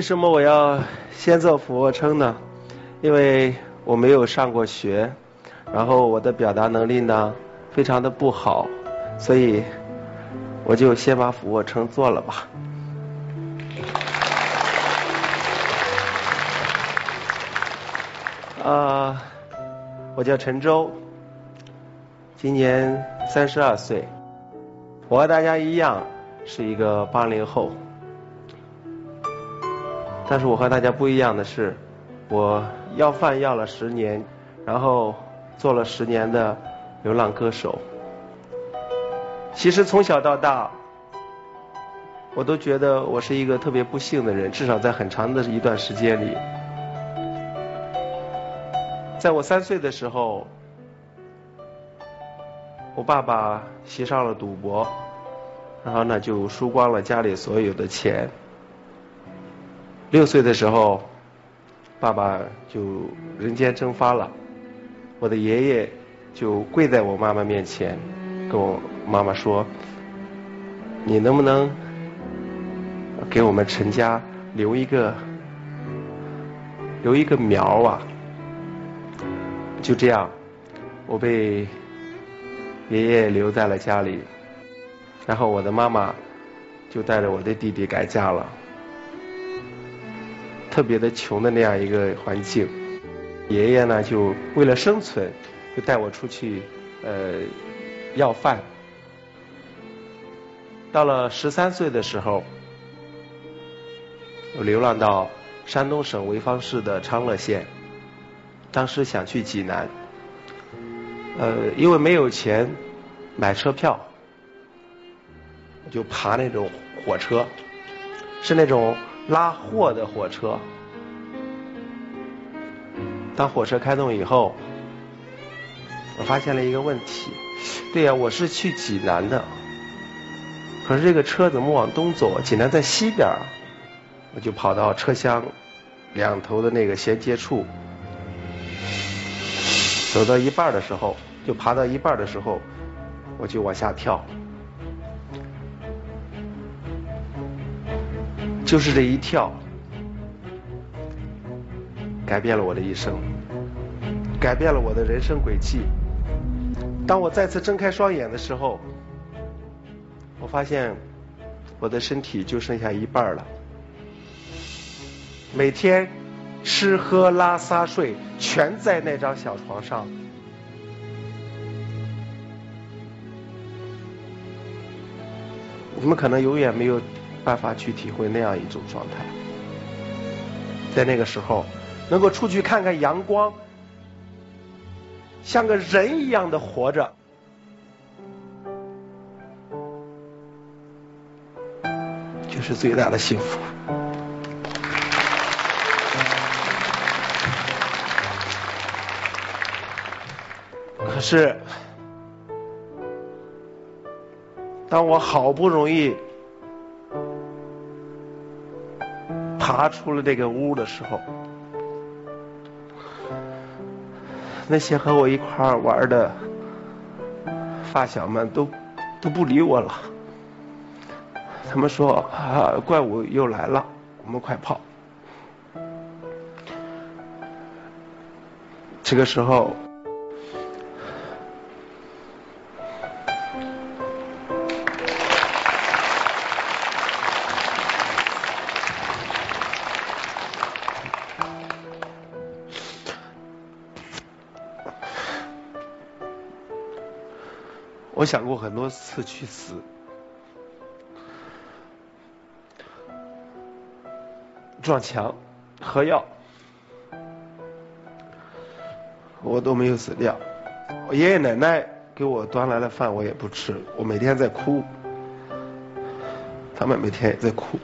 为什么我要先做俯卧撑呢？因为我没有上过学，然后我的表达能力呢非常的不好，所以我就先把俯卧撑做了吧。啊，我叫陈舟，今年三十二岁，我和大家一样是一个八零后。但是我和大家不一样的是，我要饭要了十年，然后做了十年的流浪歌手。其实从小到大，我都觉得我是一个特别不幸的人，至少在很长的一段时间里。在我三岁的时候，我爸爸吸上了赌博，然后呢就输光了家里所有的钱。六岁的时候，爸爸就人间蒸发了。我的爷爷就跪在我妈妈面前，跟我妈妈说：“你能不能给我们陈家留一个留一个苗啊？”就这样，我被爷爷留在了家里，然后我的妈妈就带着我的弟弟改嫁了。特别的穷的那样一个环境，爷爷呢就为了生存，就带我出去呃要饭。到了十三岁的时候，流浪到山东省潍坊市的昌乐县，当时想去济南，呃，因为没有钱买车票，就爬那种火车，是那种。拉货的火车，当火车开动以后，我发现了一个问题。对呀，我是去济南的，可是这个车怎么往东走？济南在西边我就跑到车厢两头的那个衔接处，走到一半的时候，就爬到一半的时候，我就往下跳。就是这一跳，改变了我的一生，改变了我的人生轨迹。当我再次睁开双眼的时候，我发现我的身体就剩下一半了。每天吃喝拉撒睡全在那张小床上，你们可能永远没有。办法去体会那样一种状态，在那个时候，能够出去看看阳光，像个人一样的活着，就是最大的幸福。可是，当我好不容易。爬出了这个屋的时候，那些和我一块玩的发小们都都不理我了。他们说啊，怪物又来了，我们快跑。这个时候。我想过很多次去死，撞墙、喝药，我都没有死掉。我爷爷奶奶给我端来了饭，我也不吃。我每天在哭，他们每天也在哭。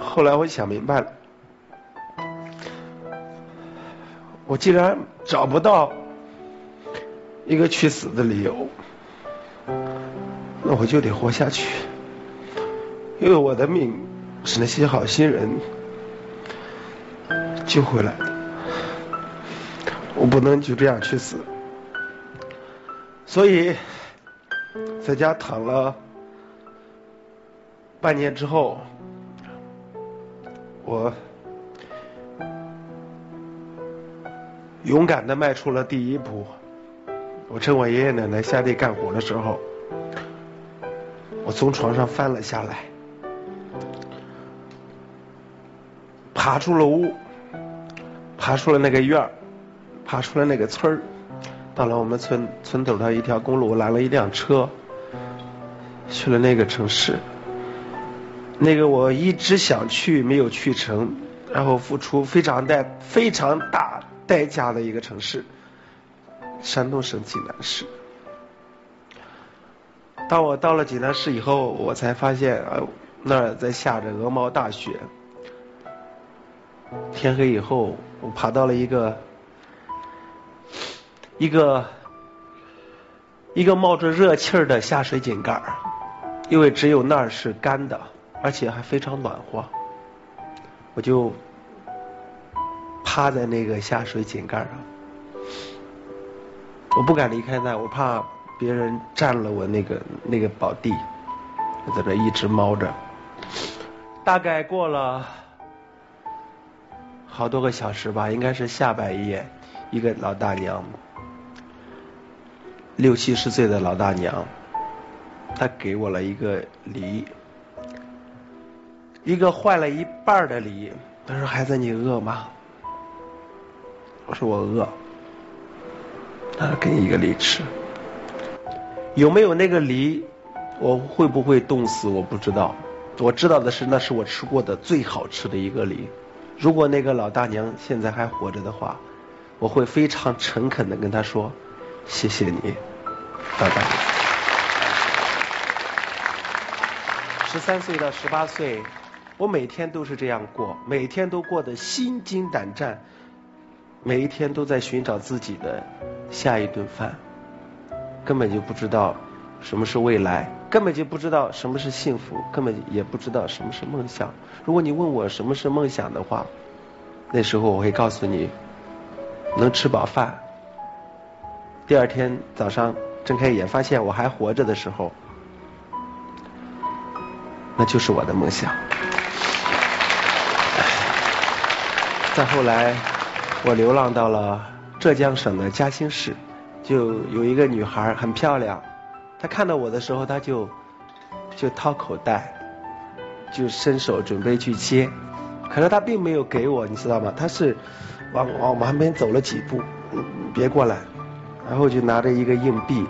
后来我想明白了，我既然找不到。一个去死的理由，那我就得活下去，因为我的命是那些好心人救回来的，我不能就这样去死。所以，在家躺了半年之后，我勇敢的迈出了第一步。我趁我爷爷奶奶下地干活的时候，我从床上翻了下来，爬出了屋，爬出了那个院儿，爬出了那个村儿，到了我们村村头的一条公路，拦了一辆车，去了那个城市。那个我一直想去没有去成，然后付出非常代非常大代价的一个城市——山东省济南市。当我到了济南市以后，我才发现啊，那儿在下着鹅毛大雪。天黑以后，我爬到了一个一个一个冒着热气儿的下水井盖儿，因为只有那儿是干的。而且还非常暖和，我就趴在那个下水井盖上，我不敢离开那，我怕别人占了我那个那个宝地，我在这一直猫着。大概过了好多个小时吧，应该是下半夜，一个老大娘，六七十岁的老大娘，她给我了一个梨。一个坏了一半的梨，她说：“孩子，你饿吗？”我说：“我饿。”他说：“给你一个梨吃。”有没有那个梨，我会不会冻死？我不知道。我知道的是，那是我吃过的最好吃的一个梨。如果那个老大娘现在还活着的话，我会非常诚恳的跟她说：“谢谢你，拜拜。”十三岁到十八岁。我每天都是这样过，每天都过得心惊胆战，每一天都在寻找自己的下一顿饭，根本就不知道什么是未来，根本就不知道什么是幸福，根本也不知道什么是梦想。如果你问我什么是梦想的话，那时候我会告诉你，能吃饱饭，第二天早上睁开眼发现我还活着的时候，那就是我的梦想。再后来，我流浪到了浙江省的嘉兴市，就有一个女孩很漂亮，她看到我的时候，她就就掏口袋，就伸手准备去接，可是她并没有给我，你知道吗？她是往往旁边走了几步，别过来，然后就拿着一个硬币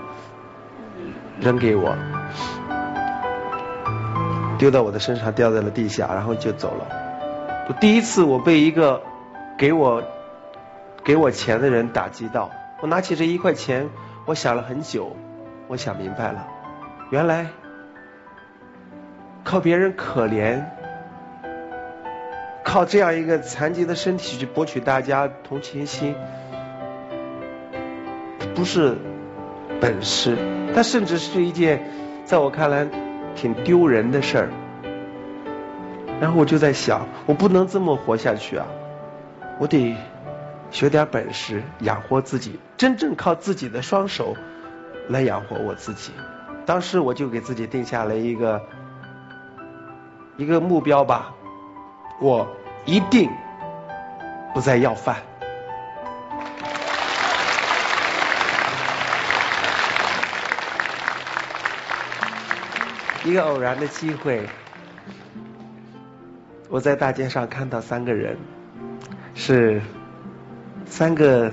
扔给我，丢到我的身上，掉在了地下，然后就走了。第一次我被一个给我给我钱的人打击到，我拿起这一块钱，我想了很久，我想明白了，原来靠别人可怜，靠这样一个残疾的身体去博取大家同情心，不是本事，它甚至是一件在我看来挺丢人的事儿。然后我就在想，我不能这么活下去啊。我得学点本事养活自己，真正靠自己的双手来养活我自己。当时我就给自己定下了一个一个目标吧，我一定不再要饭。一个偶然的机会，我在大街上看到三个人。是三个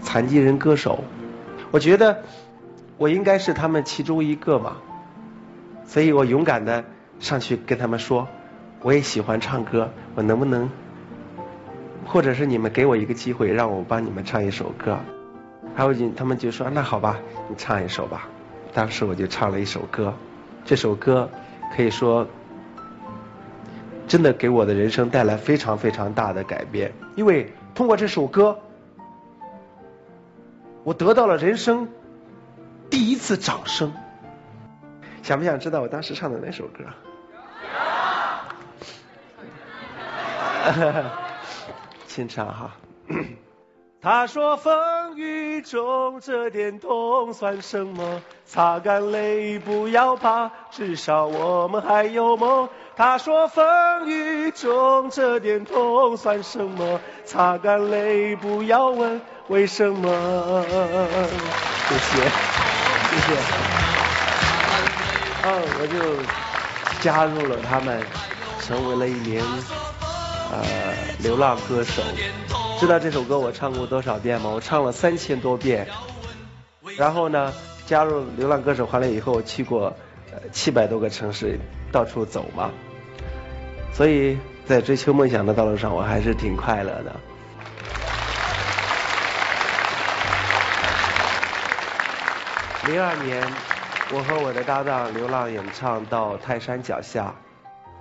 残疾人歌手，我觉得我应该是他们其中一个嘛，所以我勇敢的上去跟他们说，我也喜欢唱歌，我能不能，或者是你们给我一个机会，让我帮你们唱一首歌，还有他们就说那好吧，你唱一首吧，当时我就唱了一首歌，这首歌可以说。真的给我的人生带来非常非常大的改变，因为通过这首歌，我得到了人生第一次掌声。想不想知道我当时唱的哪首歌？清唱哈。他说风中这点痛算什么？擦干泪，不要怕，至少我们还有梦。他说风雨中这点痛算什么？擦干泪，不要问为什么。谢谢，谢谢。嗯，我就加入了他们，成为了一名呃流浪歌手。知道这首歌我唱过多少遍吗？我唱了三千多遍。然后呢，加入流浪歌手完了以后，去过呃七百多个城市，到处走嘛。所以在追求梦想的道路上，我还是挺快乐的。零二年，我和我的搭档流浪演唱到泰山脚下，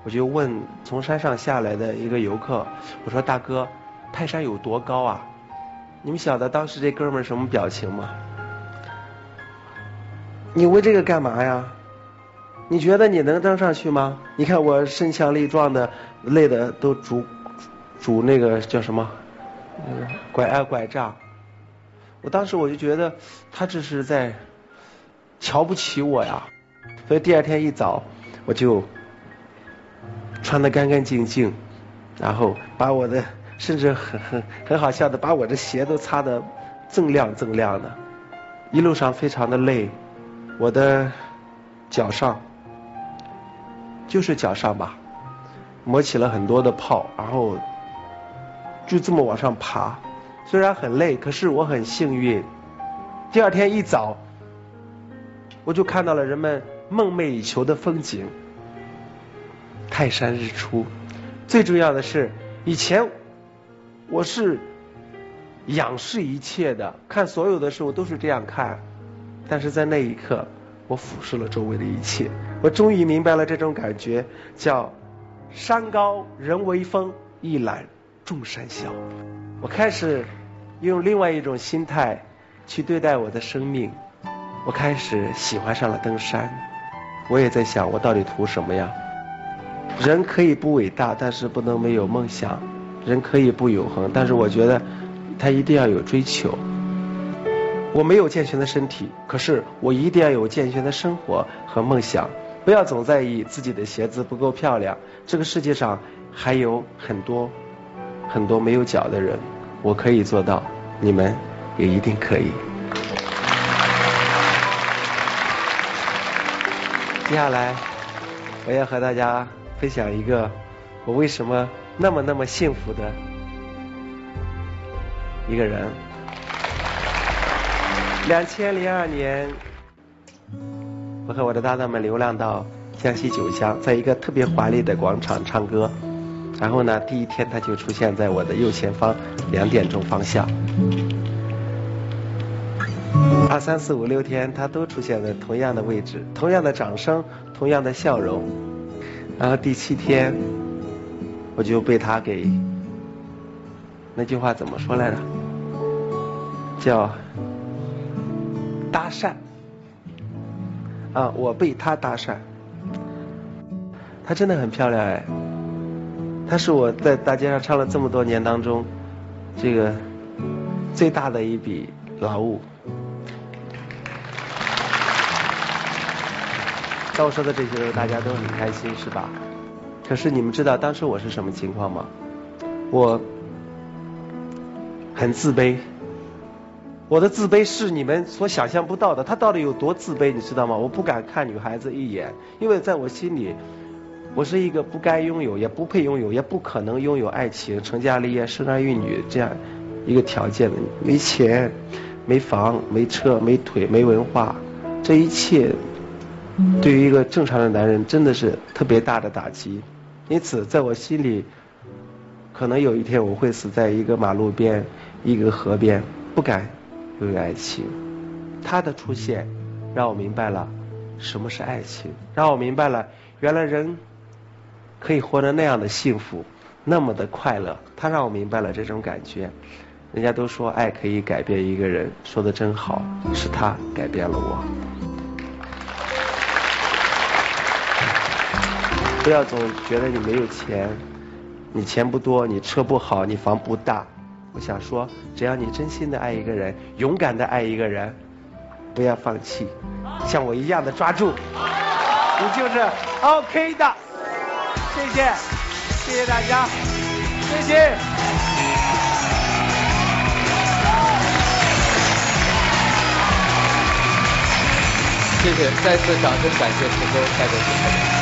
我就问从山上下来的一个游客，我说：“大哥，泰山有多高啊？”你们晓得当时这哥们儿什么表情吗？你问这个干嘛呀？你觉得你能登上去吗？你看我身强力壮的，累的都拄拄那个叫什么拐啊拐杖。我当时我就觉得他这是在瞧不起我呀。所以第二天一早我就穿的干干净净，然后把我的甚至很很很好笑的把我的鞋都擦得锃亮锃亮的。一路上非常的累，我的脚上。就是脚上吧，磨起了很多的泡，然后就这么往上爬。虽然很累，可是我很幸运。第二天一早，我就看到了人们梦寐以求的风景——泰山日出。最重要的是，以前我是仰视一切的，看所有的事物都是这样看，但是在那一刻。我俯视了周围的一切，我终于明白了这种感觉，叫山高人为峰，一览众山小。我开始用另外一种心态去对待我的生命，我开始喜欢上了登山。我也在想，我到底图什么呀？人可以不伟大，但是不能没有梦想；人可以不永恒，但是我觉得他一定要有追求。我没有健全的身体，可是我一定要有健全的生活和梦想。不要总在意自己的鞋子不够漂亮。这个世界上还有很多很多没有脚的人，我可以做到，你们也一定可以。接下来，我要和大家分享一个我为什么那么那么幸福的一个人。两千零二年，我和我的搭档们流浪到江西九江，在一个特别华丽的广场唱歌。然后呢，第一天他就出现在我的右前方两点钟方向。二三四五六天，他都出现在同样的位置，同样的掌声，同样的笑容。然后第七天，我就被他给那句话怎么说来着？叫。搭讪，啊，我被她搭讪，她真的很漂亮哎，她是我在大街上唱了这么多年当中，这个最大的一笔劳务。当我说的这些时候，大家都很开心是吧？可是你们知道当时我是什么情况吗？我很自卑。我的自卑是你们所想象不到的，他到底有多自卑，你知道吗？我不敢看女孩子一眼，因为在我心里，我是一个不该拥有、也不配拥有、也不可能拥有爱情、成家立业、生儿育女这样一个条件的。没钱、没房、没车、没腿、没文化，这一切对于一个正常的男人真的是特别大的打击。因此，在我心里，可能有一天我会死在一个马路边、一个河边，不敢。拥有爱情，他的出现让我明白了什么是爱情，让我明白了原来人可以活得那样的幸福，那么的快乐。他让我明白了这种感觉。人家都说爱可以改变一个人，说的真好，是他改变了我。不要总觉得你没有钱，你钱不多，你车不好，你房不大，我想说，只要你真心的爱一个人，勇敢的爱一个人，不要放弃，像我一样的抓住，你就是 OK 的。谢谢，谢谢大家，谢谢。谢谢，再次掌声感谢成都带队精神。